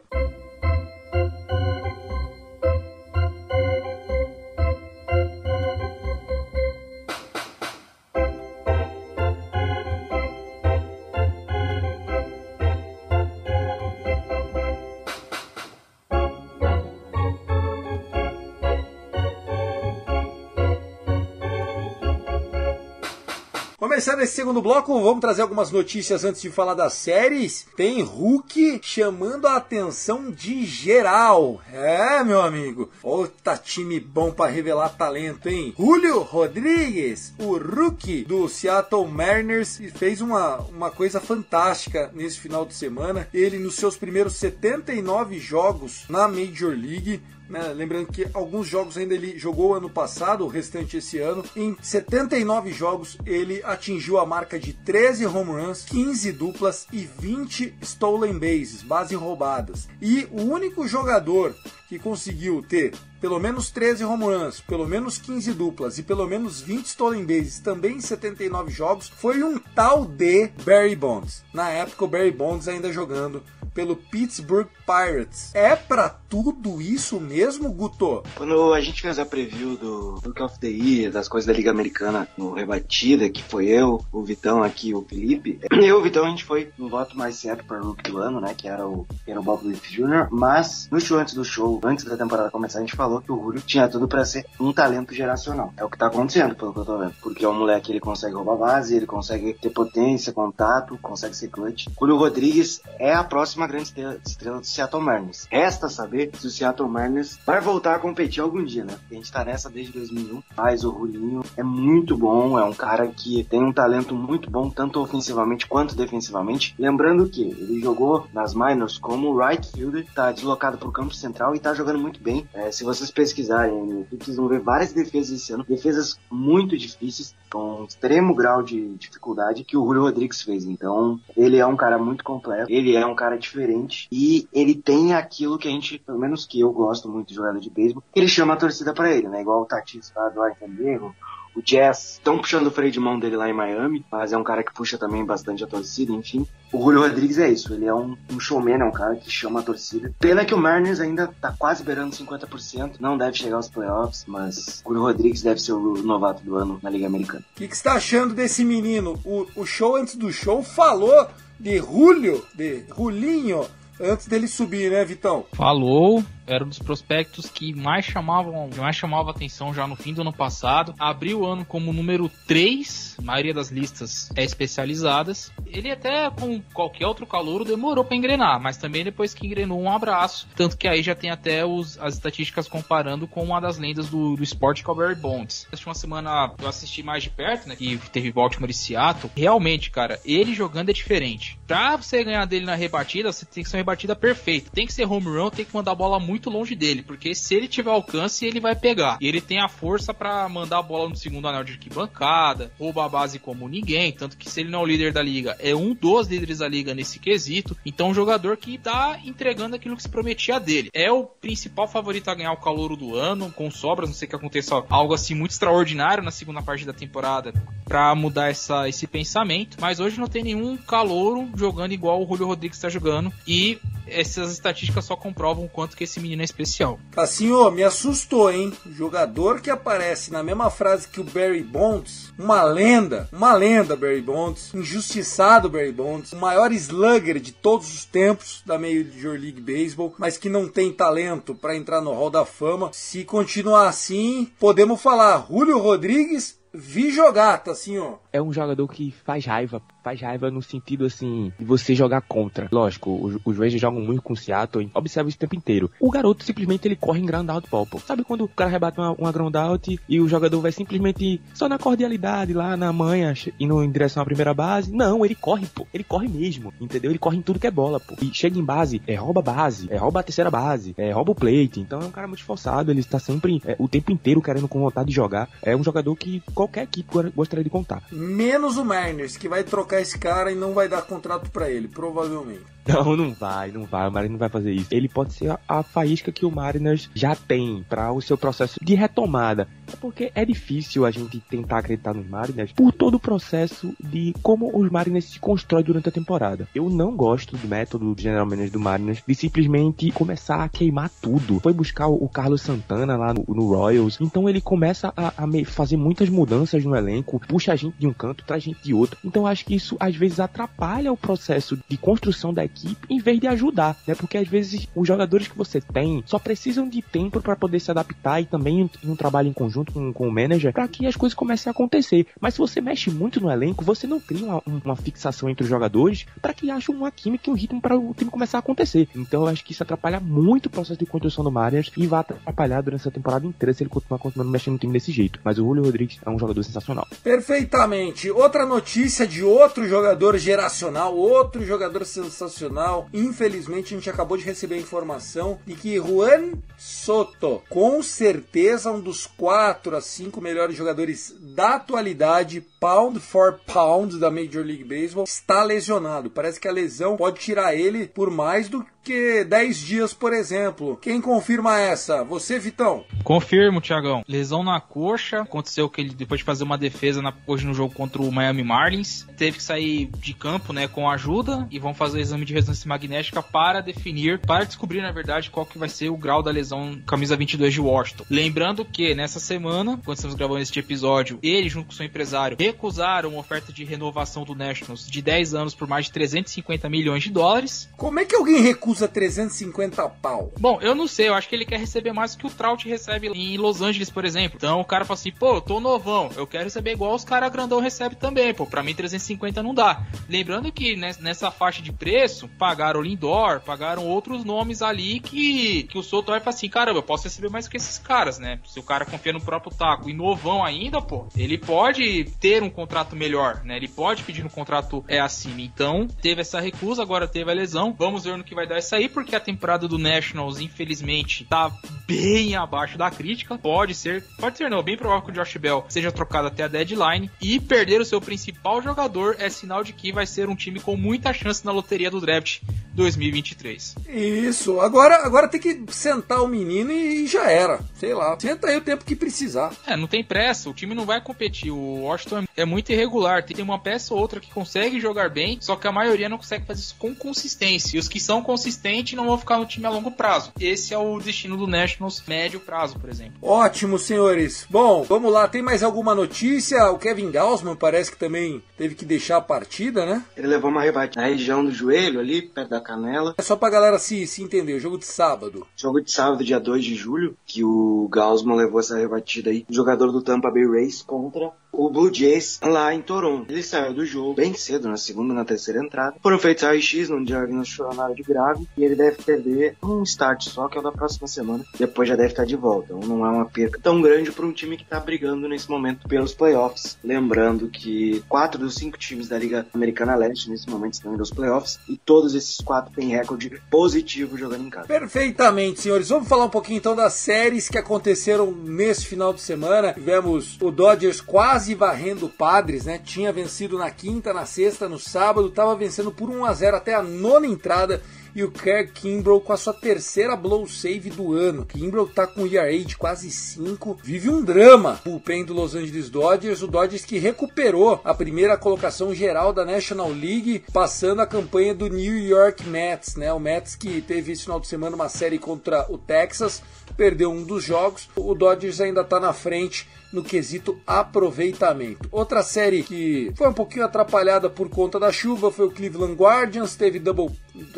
Começando esse segundo bloco, vamos trazer algumas notícias antes de falar das séries. Tem Hulk chamando a atenção de geral. É, meu amigo. Outra time bom para revelar talento, hein? Julio Rodrigues, o rookie do Seattle Mariners, fez uma, uma coisa fantástica nesse final de semana. Ele, nos seus primeiros 79 jogos na Major League, né? Lembrando que alguns jogos ainda ele jogou ano passado, o restante esse ano. Em 79 jogos, ele atingiu a marca de 13 home runs, 15 duplas e 20 stolen bases, bases roubadas. E o único jogador que conseguiu ter pelo menos 13 home runs, pelo menos 15 duplas e pelo menos 20 stolen bases também em 79 jogos foi um tal de Barry Bonds. Na época, o Barry Bonds ainda jogando pelo Pittsburgh Pirates. É pra tudo isso mesmo, Guto? Quando a gente fez a preview do Book of the Year, das coisas da Liga Americana no Rebatida, que foi eu, o Vitão aqui, o Felipe, eu o Vitão a gente foi no voto mais certo para Rookie do ano, né, que era o, que era o Bob Griffith Jr., mas no show antes do show, antes da temporada começar, a gente falou que o Julio tinha tudo para ser um talento geracional. É o que tá acontecendo, pelo que eu tô vendo. Porque o moleque, ele consegue roubar base, ele consegue ter potência, contato, consegue ser clutch. Julio Rodrigues é a próxima grande estrela, do Seattle Mariners. Resta saber se o Seattle Mariners vai voltar a competir algum dia, né? A gente tá nessa desde 2001, mas o Julinho é muito bom, é um cara que tem um talento muito bom, tanto ofensivamente quanto defensivamente. Lembrando que ele jogou nas minors como right fielder, tá deslocado pro campo central e tá jogando muito bem. É, se vocês pesquisarem vocês vão ver várias defesas esse ano, defesas muito difíceis, com um extremo grau de dificuldade que o Julio Rodrigues fez. Então, ele é um cara muito completo, ele é um cara diferente e ele tem aquilo que a gente, pelo menos que eu gosto muito de jogador de beisebol, ele chama a torcida para ele, né? Igual o Tatis lá do Argentina, o Jazz estão puxando o freio de mão dele lá em Miami, mas é um cara que puxa também bastante a torcida, enfim. O Julio Rodrigues é isso, ele é um, um showman, é um cara que chama a torcida. Pena que o Mariners ainda tá quase beirando 50%, não deve chegar aos playoffs, mas o Julio Rodrigues deve ser o novato do ano na Liga Americana. O que, que você tá achando desse menino? O, o show antes do show falou de Julio, de Julinho, antes dele subir, né, Vitão? Falou, era um dos prospectos que mais chamavam, mais chamava atenção já no fim do ano passado. Abriu o ano como número 3, a maioria das listas é especializadas. Ele até com qualquer outro calouro demorou para engrenar, mas também depois que engrenou um abraço, tanto que aí já tem até os, as estatísticas comparando com uma das lendas do, do esporte que Barry Bonds. Essa uma semana eu assisti mais de perto, né, que teve Baltimore e Seattle. Realmente, cara, ele jogando é diferente. Pra você ganhar dele na rebatida, você tem que ser uma rebatida perfeita. Tem que ser home run, tem que mandar a bola muito longe dele, porque se ele tiver alcance, ele vai pegar. E ele tem a força para mandar a bola no segundo anel de arquibancada, rouba a base como ninguém, tanto que se ele não é o líder da liga, é um dos líderes da liga nesse quesito. Então, um jogador que tá entregando aquilo que se prometia dele. É o principal favorito a ganhar o calouro do ano, com sobras, não sei que aconteça algo assim muito extraordinário na segunda parte da temporada para mudar essa, esse pensamento, mas hoje não tem nenhum calouro jogando igual o Julio Rodrigues está jogando e essas estatísticas só comprovam o quanto que esse menino é especial. Assim, ó, me assustou, hein? Jogador que aparece na mesma frase que o Barry Bonds, uma lenda, uma lenda Barry Bonds, injustiçado Barry Bonds, o maior slugger de todos os tempos da Major League Baseball, mas que não tem talento para entrar no Hall da Fama. Se continuar assim, podemos falar Julio Rodrigues vi jogar, tá assim, ó. É um jogador que faz raiva, faz raiva no sentido assim de você jogar contra. Lógico, os, os Rangers jogam muito com o Seattle, observa isso o tempo inteiro. O garoto simplesmente ele corre em ground out pô. Sabe quando o cara rebate uma, uma ground out e o jogador vai simplesmente só na cordialidade lá na manha, indo em direção à primeira base? Não, ele corre, pô. Ele corre mesmo, entendeu? Ele corre em tudo que é bola, pô. E chega em base, é rouba base, é rouba a terceira base, é rouba o plate. Então é um cara muito esforçado, ele está sempre é, o tempo inteiro querendo com vontade de jogar. É um jogador que qualquer equipe gostaria de contar. Menos o Mariners, que vai trocar esse cara e não vai dar contrato para ele, provavelmente. Não, não vai, não vai. O Mariners não vai fazer isso. Ele pode ser a, a faísca que o Mariners já tem para o seu processo de retomada. É porque é difícil a gente tentar acreditar nos Mariners por todo o processo de como os Mariners se constroem durante a temporada. Eu não gosto do método do General Manager do Mariners de simplesmente começar a queimar tudo. Foi buscar o Carlos Santana lá no, no Royals. Então ele começa a, a fazer muitas mudanças no elenco, puxa a gente de um canto, traz gente de outro. Então acho que isso às vezes atrapalha o processo de construção da equipe em vez de ajudar, né? Porque às vezes os jogadores que você tem só precisam de tempo para poder se adaptar e também em um trabalho em conjunto com, com o manager para que as coisas comecem a acontecer. Mas se você mexe muito no elenco, você não cria uma, uma fixação entre os jogadores para que haja uma química e um ritmo para o time começar a acontecer. Então eu acho que isso atrapalha muito o processo de construção do Marias e vai atrapalhar durante essa temporada inteira se ele continuar continuando mexendo no time desse jeito. Mas o Julio Rodrigues é um jogador sensacional. Perfeitamente. Outra notícia de outro jogador geracional, outro jogador sensacional. Infelizmente, a gente acabou de receber a informação de que Juan Soto, com certeza um dos quatro a cinco melhores jogadores da atualidade, pound for pound da Major League Baseball, está lesionado. Parece que a lesão pode tirar ele por mais do que 10 dias, por exemplo. Quem confirma essa? Você, Vitão? Confirmo, Tiagão. Lesão na coxa. Aconteceu que ele, depois de fazer uma defesa na, hoje no jogo contra o Miami Marlins, teve que sair de campo né, com ajuda e vão fazer o exame de ressonância magnética para definir, para descobrir, na verdade, qual que vai ser o grau da lesão camisa 22 de Washington. Lembrando que nessa semana, quando estamos gravando este episódio, ele, junto com seu empresário, recusaram uma oferta de renovação do Nationals de 10 anos por mais de 350 milhões de dólares. Como é que alguém recusa 350 pau? Bom, eu não sei, eu acho que ele quer receber mais do que o Trout recebe em Los Angeles, por exemplo. Então o cara fala assim, pô, eu tô novão, eu quero receber igual os caras grandão recebem também, pô, pra mim 350 não dá. Lembrando que nessa faixa de preço, pagaram o Lindor, pagaram outros nomes ali que, que o Soto vai falar assim, caramba, eu posso receber mais do que esses caras, né? Se o cara confia no próprio taco e novão ainda, pô, ele pode ter um contrato melhor, né? Ele pode pedir um contrato é acima. Então, teve essa recusa, agora teve a lesão. Vamos ver no que vai dar isso aí, porque a temporada do Nationals, infelizmente, tá bem abaixo da crítica. Pode ser, pode ser não, bem provável que o Josh Bell seja trocado até a deadline. E perder o seu principal jogador é sinal de que vai ser um time com muita chance na loteria do draft 2023. Isso, agora, agora tem que sentar o menino e, já era. Sei lá, senta aí o tempo que precisar. É, não tem pressa, o time não vai competir. O Washington é muito irregular, tem uma peça ou outra que consegue jogar bem, só que a maioria não consegue fazer isso com consistência. E os que são consistentes não vão ficar no time a longo prazo. Esse é o destino do Nationals médio prazo, por exemplo. Ótimo, senhores. Bom, vamos lá, tem mais alguma notícia? O Kevin Gausman parece que também teve que deixar a partida, né? Ele levou uma rebate na região do joelho ali, perto da canela. É só pra galera se, se entender, jogo de sábado. Jogo de sábado, dia 2 de julho, que o Gausman levou essa rebatida aí. Jogador do Tampa Bay Rays contra o Blue Jays lá em Toronto. Ele saiu do jogo bem cedo, na segunda na terceira entrada. Foram feitos raio-x, no diagnosticou na área de grave, e ele deve perder um start só, que é o da próxima semana. Depois já deve estar de volta. Então não é uma perca tão grande para um time que está brigando nesse momento pelos playoffs. Lembrando que quatro dos cinco times da Liga Americana Leste nesse momento estão indo aos playoffs, e todos esses quatro têm recorde positivo jogando em casa. Perfeitamente, senhores. Vamos falar um pouquinho então das séries que aconteceram nesse final de semana. Tivemos o Dodgers quase varrendo o Padres, né? Tinha vencido na quinta, na sexta, no sábado, estava vencendo por 1 a 0 até a nona entrada e o Kerr Kimbrough com a sua terceira blow save do ano. Kimbrough tá com ERA de quase 5, vive um drama. O pen do Los Angeles Dodgers, o Dodgers que recuperou a primeira colocação geral da National League, passando a campanha do New York Mets, né? O Mets que teve esse final de semana uma série contra o Texas, perdeu um dos jogos. O Dodgers ainda tá na frente no quesito aproveitamento. Outra série que foi um pouquinho atrapalhada por conta da chuva foi o Cleveland Guardians, teve double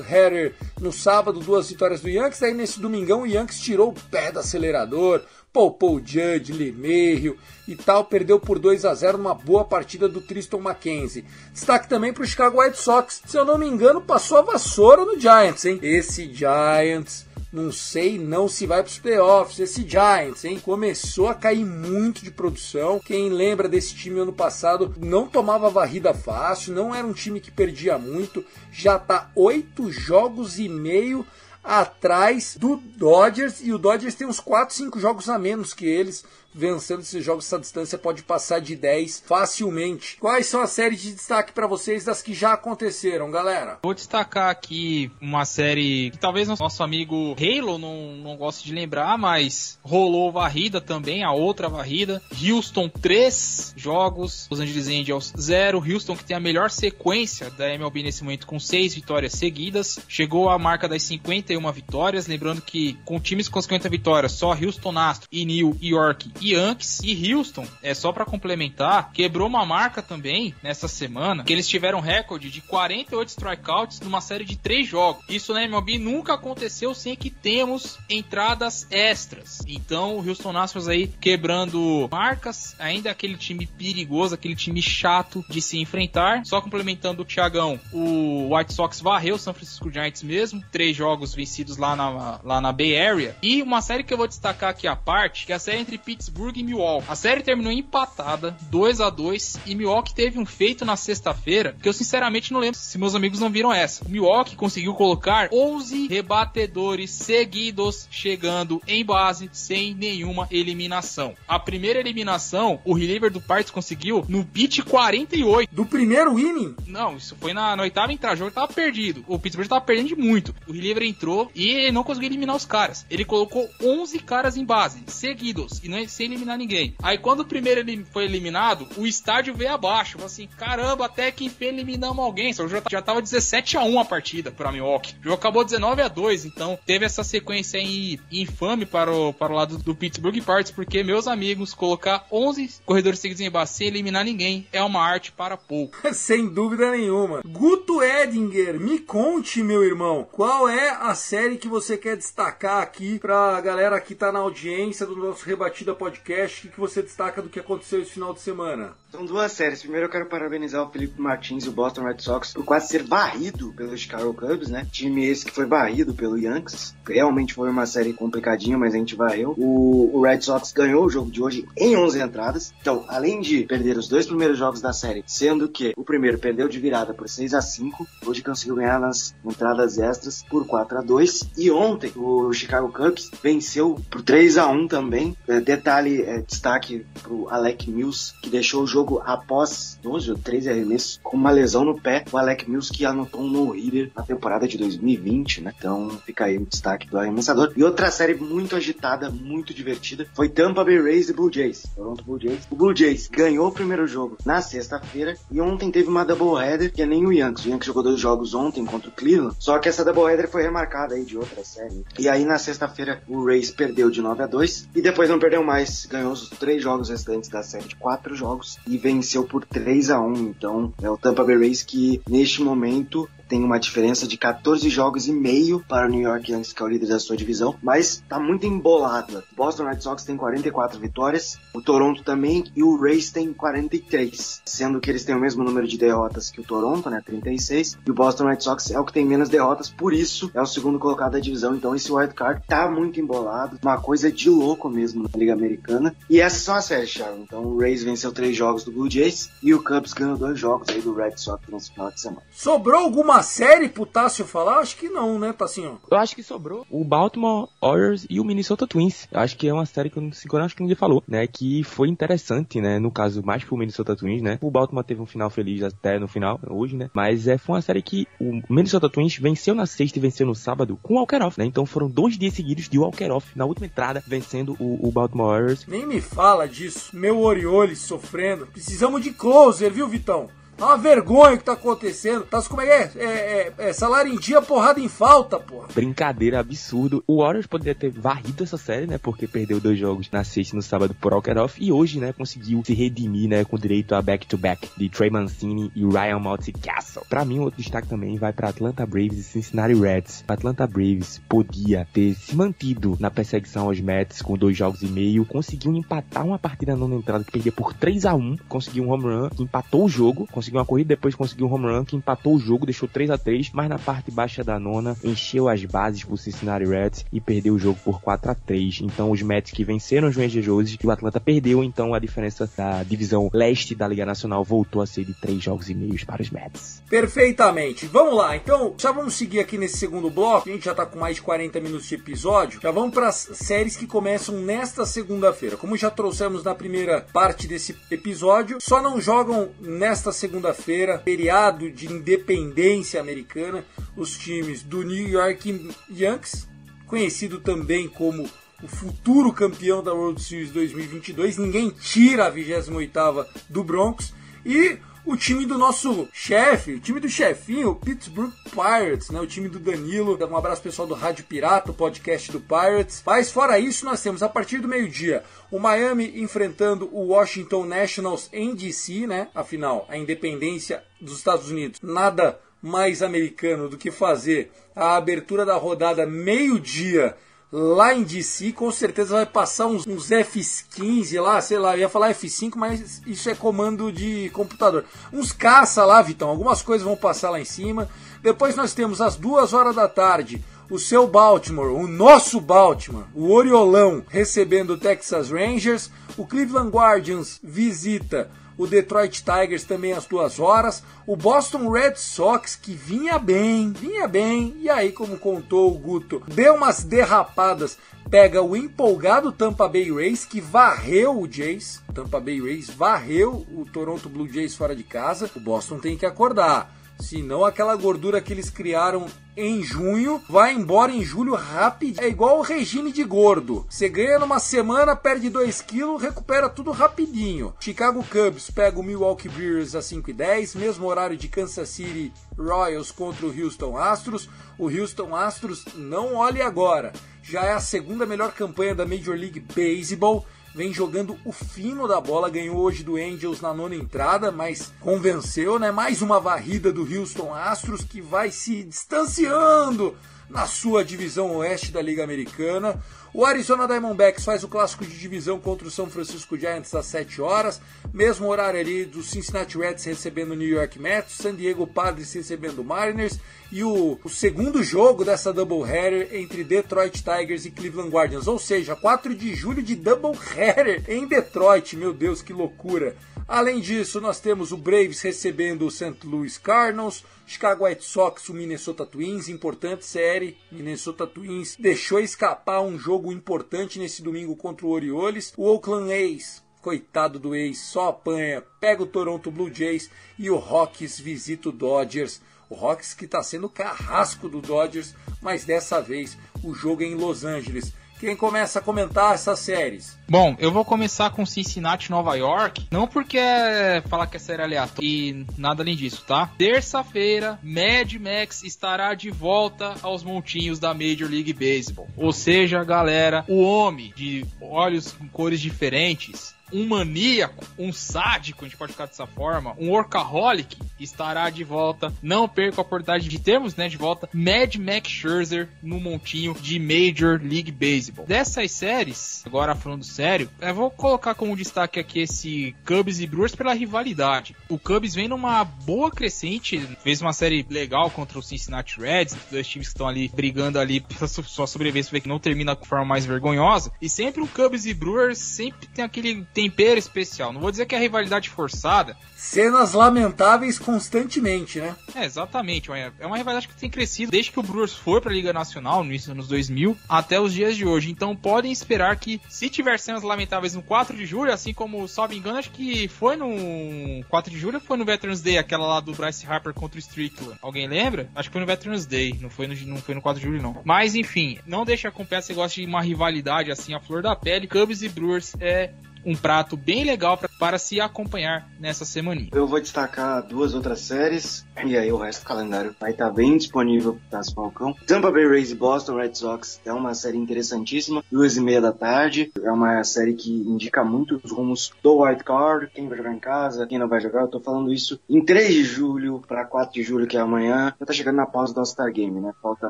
header no sábado, duas vitórias do Yankees, aí nesse domingão o Yankees tirou o pé do acelerador, poupou o Judge, Lemerio e tal, perdeu por 2 a 0 numa boa partida do Tristan McKenzie. Destaque também para o Chicago White Sox, se eu não me engano, passou a vassoura no Giants, hein? Esse Giants não sei não se vai para os playoffs. Esse Giants, hein? Começou a cair muito de produção. Quem lembra desse time ano passado não tomava varrida fácil, não era um time que perdia muito. Já tá oito jogos e meio atrás do Dodgers e o Dodgers tem uns 4, 5 jogos a menos que eles vencendo esses jogos essa distância pode passar de 10 facilmente. Quais são as séries de destaque para vocês das que já aconteceram, galera? Vou destacar aqui uma série que talvez nosso amigo Halo não, não goste de lembrar, mas rolou varrida também, a outra varrida. Houston 3 jogos, Los Angeles Angels 0. Houston que tem a melhor sequência da MLB nesse momento com 6 vitórias seguidas. Chegou à marca das 51 vitórias, lembrando que com times com 50 vitórias, só Houston Astro e New York e Yankees e Houston, é só para complementar, quebrou uma marca também nessa semana, que eles tiveram recorde de 48 strikeouts numa série de 3 jogos. Isso na MLB nunca aconteceu sem que temos entradas extras. Então o Houston Astros aí quebrando marcas, ainda aquele time perigoso, aquele time chato de se enfrentar. Só complementando o Thiagão, o White Sox varreu o San Francisco Giants mesmo, três jogos vencidos lá na, lá na Bay Area. E uma série que eu vou destacar aqui à parte, que é a série entre Pittsburgh Pittsburgh e Milwaukee. A série terminou empatada, 2 a 2 e Milwaukee teve um feito na sexta-feira que eu sinceramente não lembro se meus amigos não viram essa. O Milwaukee conseguiu colocar 11 rebatedores seguidos chegando em base sem nenhuma eliminação. A primeira eliminação, o reliever do Pirates conseguiu no beat 48. Do primeiro inning? Não, isso foi na, na oitava entrada, tava perdido. O Pittsburgh tava perdendo de muito. O reliever entrou e não conseguiu eliminar os caras. Ele colocou 11 caras em base, seguidos, e não é sem eliminar ninguém. Aí quando o primeiro foi eliminado, o estádio veio abaixo. Falou assim, caramba, até que enfim eliminamos alguém. Só já, já tava 17 a 1 a partida para Milwaukee. O jogo acabou 19 a 2, então teve essa sequência aí infame para o, para o lado do Pittsburgh Pirates, porque meus amigos, colocar 11 corredores seguidos em base sem eliminar ninguém é uma arte para pouco. Sem dúvida nenhuma. Guto Edinger, me conte, meu irmão, qual é a série que você quer destacar aqui pra galera que tá na audiência do nosso Rebatida Podcast? O que, que você destaca do que aconteceu esse final de semana? São duas séries. Primeiro eu quero parabenizar o Felipe Martins e o Boston Red Sox por quase ser varrido pelo Chicago Cubs, né? Time esse que foi varrido pelo Yankees. Realmente foi uma série complicadinha, mas a gente varreu. O, o Red Sox ganhou o jogo de hoje em 11 entradas. Então, além de perder os dois primeiros jogos da série, sendo que o primeiro perdeu de virada por 6 a 5 hoje conseguiu ganhar nas entradas extras por 4 a 2 E ontem o Chicago Cubs venceu por 3 a 1 também. É, detalhe, é, destaque pro Alec Mills, que deixou o jogo após 12 ou 13 arremessos com uma lesão no pé. O Alec Mills que anotou um no-hitter na temporada de 2020, né? Então fica aí o destaque do arremessador. E outra série muito agitada, muito divertida, foi Tampa Bay Rays e Blue Jays. Toronto Blue Jays. O Blue Jays ganhou o primeiro jogo na sexta-feira e ontem teve uma doubleheader que é nem o Yankees. O Yankees jogou dois jogos ontem contra o Cleveland, só que essa doubleheader foi remarcada aí de outra série. E aí na sexta-feira o Rays perdeu de 9 a 2 e depois não perdeu mais, ganhou os três jogos restantes da série de quatro jogos e venceu por 3 a 1 Então é o Tampa Bay Rays que neste momento tem uma diferença de 14 jogos e meio para o New York Yankees, que é o líder da sua divisão, mas tá muito embolada. Boston Red Sox tem 44 vitórias, o Toronto também e o Rays tem 43, sendo que eles têm o mesmo número de derrotas que o Toronto, né, 36, e o Boston Red Sox é o que tem menos derrotas, por isso é o segundo colocado da divisão. Então esse wild card tá muito embolado, uma coisa de louco mesmo na Liga Americana. E essas são as séries, Sharon. Então o Rays venceu três jogos do Blue Jays e o Cubs ganhou dois jogos aí do Red Sox nesse final de semana. Sobrou alguma série pro Tássio falar? Acho que não, né, Tassinho? Eu acho que sobrou o Baltimore Orioles e o Minnesota Twins. Eu acho que é uma série que eu não acho que ninguém falou, né? Que foi interessante, né? No caso, mais pro Minnesota Twins, né? O Baltimore teve um final feliz até no final, hoje, né? Mas é, foi uma série que o Minnesota Twins venceu na sexta e venceu no sábado com o Walker-Off, né? Então foram dois dias seguidos de Walker-Off na última entrada, vencendo o, o Baltimore Orioles. Nem me fala disso. Meu Orioles sofrendo. Precisamos de closer, viu, Vitão? É uma vergonha que tá acontecendo. Tá, como é que é? É, é, é salário em dia, porrada em falta, porra. Brincadeira, absurdo. O Warriors poderia ter varrido essa série, né? Porque perdeu dois jogos na sexta e no sábado por Alkeroff. E hoje, né, conseguiu se redimir, né? Com direito a back-to-back -back de Trey Mancini e Ryan Mountcastle. Pra mim, outro destaque também vai pra Atlanta Braves e Cincinnati Reds. Atlanta Braves podia ter se mantido na perseguição aos Mets com dois jogos e meio. Conseguiu empatar uma partida na entrada que perdia por 3 a 1 Conseguiu um home run empatou o jogo. Conseguiu conseguiu uma corrida, depois conseguiu um home run que empatou o jogo, deixou 3 a 3 mas na parte baixa da nona encheu as bases pro Cincinnati Reds e perdeu o jogo por 4 a 3 Então os Mets que venceram os Rangers Roses e o Atlanta perdeu, então a diferença da divisão leste da Liga Nacional voltou a ser de 3 jogos e meios para os Mets. Perfeitamente. Vamos lá, então já vamos seguir aqui nesse segundo bloco. A gente já tá com mais de 40 minutos de episódio. Já vamos para as séries que começam nesta segunda-feira. Como já trouxemos na primeira parte desse episódio, só não jogam nesta segunda segunda-feira, feriado de independência americana, os times do New York Yankees, conhecido também como o futuro campeão da World Series 2022, ninguém tira a 28ª do Broncos, e o time do nosso chefe, o time do chefinho, o Pittsburgh Pirates, né? O time do Danilo. Um abraço pessoal do Rádio Pirata, o podcast do Pirates. Mas fora isso, nós temos a partir do meio-dia o Miami enfrentando o Washington Nationals em DC, né? Afinal, a independência dos Estados Unidos. Nada mais americano do que fazer a abertura da rodada meio-dia lá em DC, com certeza vai passar uns, uns F15 lá, sei lá, eu ia falar F5, mas isso é comando de computador. Uns caça lá, Vitão, algumas coisas vão passar lá em cima. Depois nós temos às duas horas da tarde o seu Baltimore, o nosso Baltimore, o Oriolão recebendo o Texas Rangers, o Cleveland Guardians visita o Detroit Tigers também às duas horas, o Boston Red Sox que vinha bem, vinha bem, e aí como contou o Guto, deu umas derrapadas, pega o empolgado Tampa Bay Rays que varreu o Jays, Tampa Bay Rays varreu o Toronto Blue Jays fora de casa, o Boston tem que acordar. Senão aquela gordura que eles criaram em junho vai embora em julho rápido. É igual o regime de gordo. Você ganha numa semana, perde 2 quilos, recupera tudo rapidinho. Chicago Cubs pega o Milwaukee Brewers a 5 e 10, mesmo horário de Kansas City Royals contra o Houston Astros. O Houston Astros, não olhe agora, já é a segunda melhor campanha da Major League Baseball vem jogando o fino da bola, ganhou hoje do Angels na nona entrada, mas convenceu, né? Mais uma varrida do Houston Astros que vai se distanciando na sua divisão oeste da Liga Americana. O Arizona Diamondbacks faz o clássico de divisão contra o São Francisco Giants às 7 horas, mesmo horário ali do Cincinnati Reds recebendo o New York Mets, San Diego Padres recebendo o Mariners e o, o segundo jogo dessa doubleheader entre Detroit Tigers e Cleveland Guardians, ou seja, 4 de julho de doubleheader em Detroit, meu Deus, que loucura! Além disso, nós temos o Braves recebendo o St. Louis Cardinals, Chicago White Sox, o Minnesota Twins, importante série. Minnesota Twins deixou escapar um jogo importante nesse domingo contra o Orioles. O Oakland A's, coitado do A's, só apanha, pega o Toronto Blue Jays e o Rockies visita o Dodgers. O Rockies que está sendo carrasco do Dodgers, mas dessa vez o jogo é em Los Angeles. Quem começa a comentar essas séries? Bom, eu vou começar com Cincinnati, Nova York. Não porque é falar que é série aleatória e nada além disso, tá? Terça-feira, Mad Max estará de volta aos montinhos da Major League Baseball. Ou seja, galera, o homem de olhos com cores diferentes um maníaco, um sádico, a gente pode ficar dessa forma, um workaholic estará de volta. Não perca a oportunidade de termos, né, de volta Mad Max Scherzer no montinho de Major League Baseball. Dessas séries, agora falando sério, eu vou colocar como destaque aqui esse Cubs e Brewers pela rivalidade. O Cubs vem numa boa crescente, fez uma série legal contra o Cincinnati Reds, dois times que estão ali brigando ali pela sua sobrevivência, que não termina com forma mais vergonhosa. E sempre o Cubs e Brewers sempre tem aquele tempero especial. Não vou dizer que é rivalidade forçada. Cenas lamentáveis constantemente, né? É, exatamente. É uma rivalidade que tem crescido desde que o Brewers foi para a Liga Nacional, no início dos anos 2000, até os dias de hoje. Então podem esperar que, se tiver cenas lamentáveis no 4 de julho, assim como, salvo engano, acho que foi no 4 de julho foi no Veterans Day, aquela lá do Bryce Harper contra o Strickland. Alguém lembra? Acho que foi no Veterans Day, não foi no, não foi no 4 de julho, não. Mas enfim, não deixa acompanhar se você gosta de uma rivalidade assim, a flor da pele. Cubs e Brewers é um prato bem legal pra, para se acompanhar nessa semaninha. Eu vou destacar duas outras séries e aí o resto do calendário vai estar bem disponível para as Falcão. Tampa Bay Rays e Boston Red Sox é uma série interessantíssima, duas e meia da tarde. É uma série que indica muito os rumos do White Card, quem vai jogar em casa, quem não vai jogar. Eu tô falando isso em 3 de julho para 4 de julho, que é amanhã. Já tá chegando na pausa do All-Star Game, né? Falta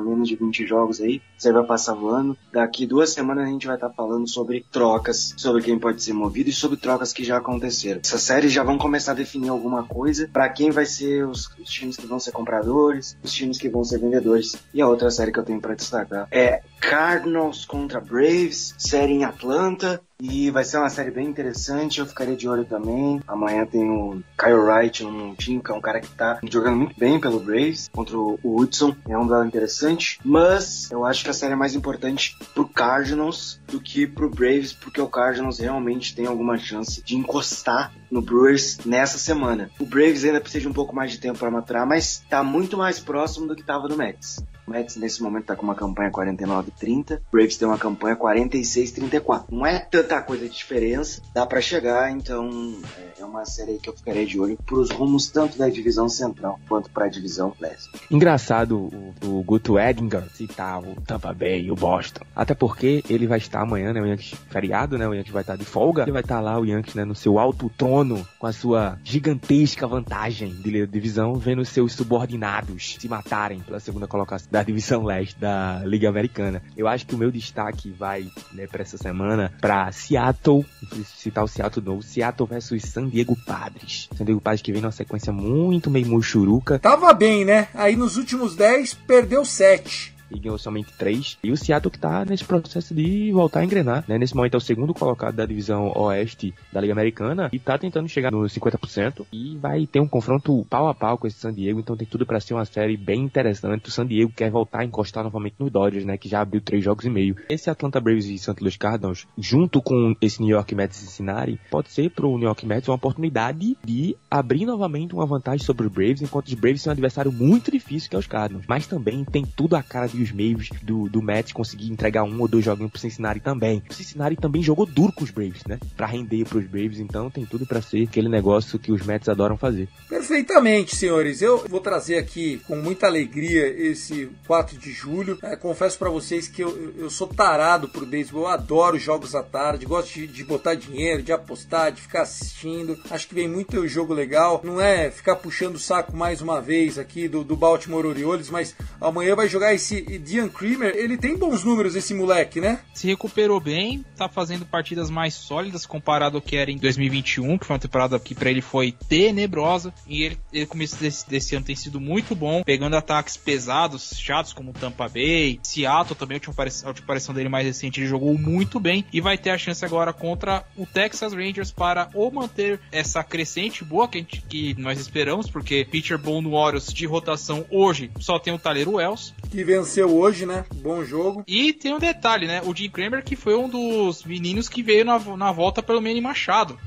menos de 20 jogos aí. Você vai passar voando. Daqui duas semanas a gente vai estar tá falando sobre trocas, sobre quem pode ser movido e sobre trocas que já aconteceram. Essas séries já vão começar a definir alguma coisa para quem vai ser os, os, times que vão ser compradores, os times que vão ser vendedores. E a outra série que eu tenho para destacar é Cardinals contra Braves, série em Atlanta. E vai ser uma série bem interessante, eu ficaria de olho também. Amanhã tem o Kyle Wright no montinho, que é um cara que tá jogando muito bem pelo Braves, contra o Woodson. É um duelo interessante, mas eu acho que a série é mais importante pro Cardinals do que pro Braves, porque o Cardinals realmente tem alguma chance de encostar no Brewers nessa semana. O Braves ainda precisa de um pouco mais de tempo para maturar, mas tá muito mais próximo do que tava no Mets. O Mets nesse momento tá com uma campanha 49-30, o Braves tem uma campanha 46-34. Não é tanta coisa de diferença, dá para chegar, então é uma série que eu ficaria de olho pros rumos tanto da divisão central quanto para a divisão leste. Engraçado o, o Guto Edinger citar o Tampa Bay e o Boston. Até porque ele vai estar amanhã, né? O Yankees feriado, né? O Yankees vai estar de folga. Ele vai estar lá, o Yankees, né? No seu alto trono, com a sua gigantesca vantagem de divisão, vendo seus subordinados se matarem pela segunda colocação da divisão leste da Liga Americana. Eu acho que o meu destaque vai, né, para essa semana, para Seattle, citar o Seattle novo, Seattle versus San Diego Padres. San Diego Padres que vem numa sequência muito meio muxuruca. Tava bem, né? Aí nos últimos 10 perdeu 7. E ganhou somente três. E o Seattle que tá nesse processo de voltar a engrenar, né? Nesse momento é o segundo colocado da divisão oeste da Liga Americana e tá tentando chegar nos 50% e vai ter um confronto pau a pau com esse San Diego, então tem tudo para ser uma série bem interessante. O San Diego quer voltar a encostar novamente nos Dodgers, né? Que já abriu três jogos e meio. Esse Atlanta Braves e St. Louis Cardinals, junto com esse New York Mets e Cincinnati, pode ser pro New York Mets uma oportunidade de abrir novamente uma vantagem sobre os Braves, enquanto os Braves são um adversário muito difícil que é os Cardinals. Mas também tem tudo a cara de os meios do, do Mets conseguir entregar um ou dois joguinhos pro Cincinnati também. O Cincinnati também jogou duro com os Braves, né? Pra render pros Braves, então tem tudo para ser aquele negócio que os Mets adoram fazer. Perfeitamente, senhores. Eu vou trazer aqui com muita alegria esse 4 de julho. É, confesso para vocês que eu, eu sou tarado por beisebol, eu adoro jogos à tarde, gosto de, de botar dinheiro, de apostar, de ficar assistindo. Acho que vem muito jogo legal. Não é ficar puxando o saco mais uma vez aqui do, do Baltimore Orioles, mas amanhã vai jogar esse Dian Creamer. Ele tem bons números, esse moleque, né? Se recuperou bem, tá fazendo partidas mais sólidas comparado ao que era em 2021, que foi uma temporada que para ele foi tenebrosa. E ele, ele começo desse, desse ano tem sido muito bom, pegando ataques pesados, chatos como Tampa Bay, Seattle também, a última, aparição, a última aparição dele mais recente, ele jogou muito bem e vai ter a chance agora contra o Texas Rangers para ou manter essa crescente boa que, gente, que nós esperamos, porque pitcher bom no Orioles de rotação hoje só tem o Tyler Wells. Que venceu hoje, né? Bom jogo. E tem um detalhe, né? O Jim Kramer que foi um dos meninos que veio na, na volta pelo Manny Machado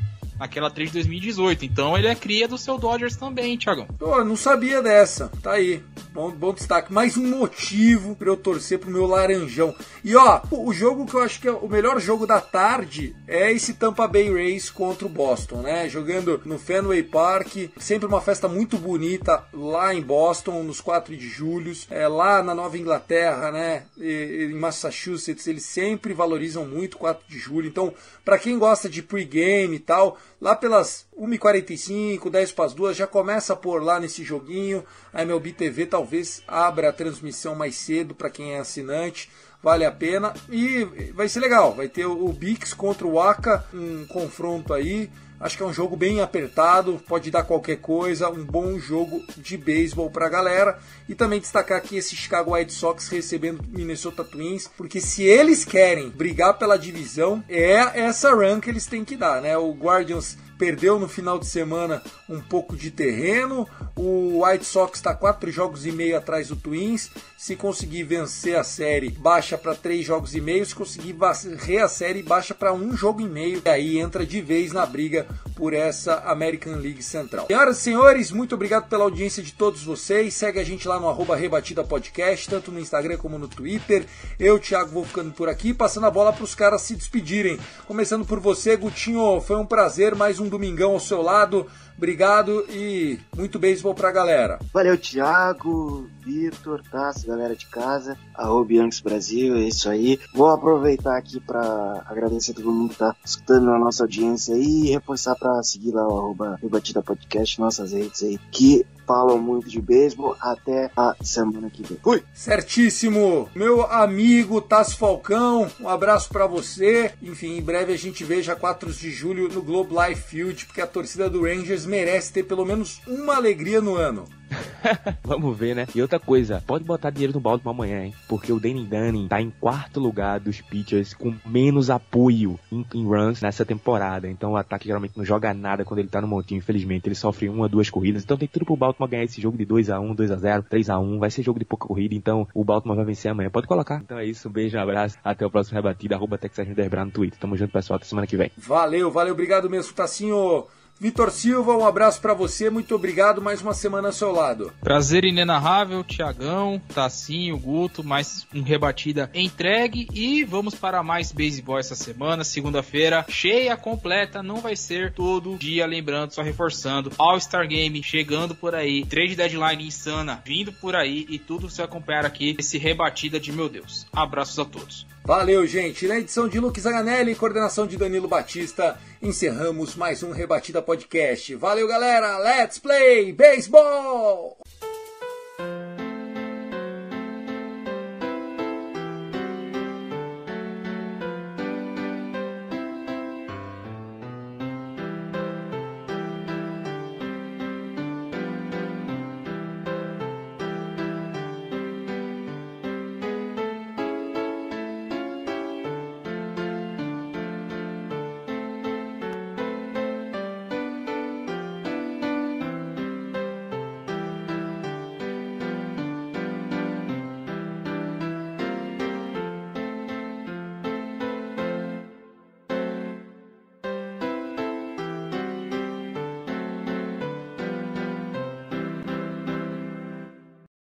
naquela trade de 2018. Então ele é cria do seu Dodgers também, Thiagão. Pô, não sabia dessa. Tá aí. Bom, bom destaque. Mais um motivo para eu torcer pro meu laranjão. E ó, o jogo que eu acho que é o melhor jogo da tarde é esse Tampa Bay Rays contra o Boston, né? Jogando no Fenway Park. Sempre uma festa muito bonita lá em Boston, nos 4 de julho. É, lá na Nova Inglaterra, né? E, em Massachusetts, eles sempre valorizam muito 4 de julho. Então, para quem gosta de pregame e tal, lá pelas 1h45, 10 para as 2, já começa a pôr lá nesse joguinho. A MLB TV talvez abra a transmissão mais cedo para quem é assinante. Vale a pena e vai ser legal. Vai ter o Bix contra o Aka, um confronto aí. Acho que é um jogo bem apertado, pode dar qualquer coisa, um bom jogo de beisebol para a galera. E também destacar aqui esse Chicago White Sox recebendo Minnesota Twins, porque se eles querem brigar pela divisão, é essa run que eles têm que dar, né? O Guardians perdeu no final de semana um pouco de terreno. O White Sox está quatro jogos e meio atrás do Twins. Se conseguir vencer a série, baixa para três jogos e meio. Se conseguir varrer a série, baixa para um jogo e meio. E aí entra de vez na briga por essa American League Central. Senhoras e senhores, muito obrigado pela audiência de todos vocês. Segue a gente lá no arroba Rebatida Podcast, tanto no Instagram como no Twitter. Eu, Thiago, vou ficando por aqui, passando a bola para os caras se despedirem. Começando por você, Gutinho, foi um prazer mais um domingão ao seu lado. Obrigado e muito beisebol pra galera. Valeu, Thiago, Vitor, Tassi, galera de casa, arroba Yanks Brasil, é isso aí. Vou aproveitar aqui para agradecer a todo mundo que tá escutando a nossa audiência e reforçar para seguir lá o arroba Rebatida Podcast, nossas redes aí, que falam muito de beisebol. Até a semana que vem. Fui! Certíssimo! Meu amigo Tassi Falcão, um abraço para você. Enfim, em breve a gente veja 4 de julho no Globe Life Field, porque a torcida do Rangers merece ter pelo menos uma alegria no ano. Vamos ver, né? E outra coisa, pode botar dinheiro no balde pra amanhã, hein? Porque o Danny Dunning tá em quarto lugar dos pitchers com menos apoio em, em, runs nessa temporada. Então o ataque geralmente não joga nada quando ele tá no montinho. Infelizmente, ele sofre uma, duas corridas. Então tem tudo pro Baltimore ganhar esse jogo de 2x1, 2x0, 3x1. Vai ser jogo de pouca corrida, então o Baltimore vai vencer amanhã. Pode colocar. Então é isso, um beijo, um abraço. Até o próximo rebatida. Arroba Texas no Twitter. Tamo junto, pessoal. Até semana que vem. Valeu, valeu. Obrigado mesmo, Tacinho. Vitor Silva, um abraço para você, muito obrigado, mais uma semana ao seu lado. Prazer inenarrável, Tiagão, Tacinho, Guto, mais um rebatida entregue e vamos para mais baseball essa semana, segunda-feira, cheia, completa, não vai ser todo dia, lembrando, só reforçando, All-Star Game chegando por aí, trade deadline insana vindo por aí e tudo você acompanhar aqui, esse rebatida de meu Deus. Abraços a todos. Valeu, gente. Na edição de Luke Zaganelli, coordenação de Danilo Batista, encerramos mais um Rebatida Podcast. Valeu, galera. Let's play baseball!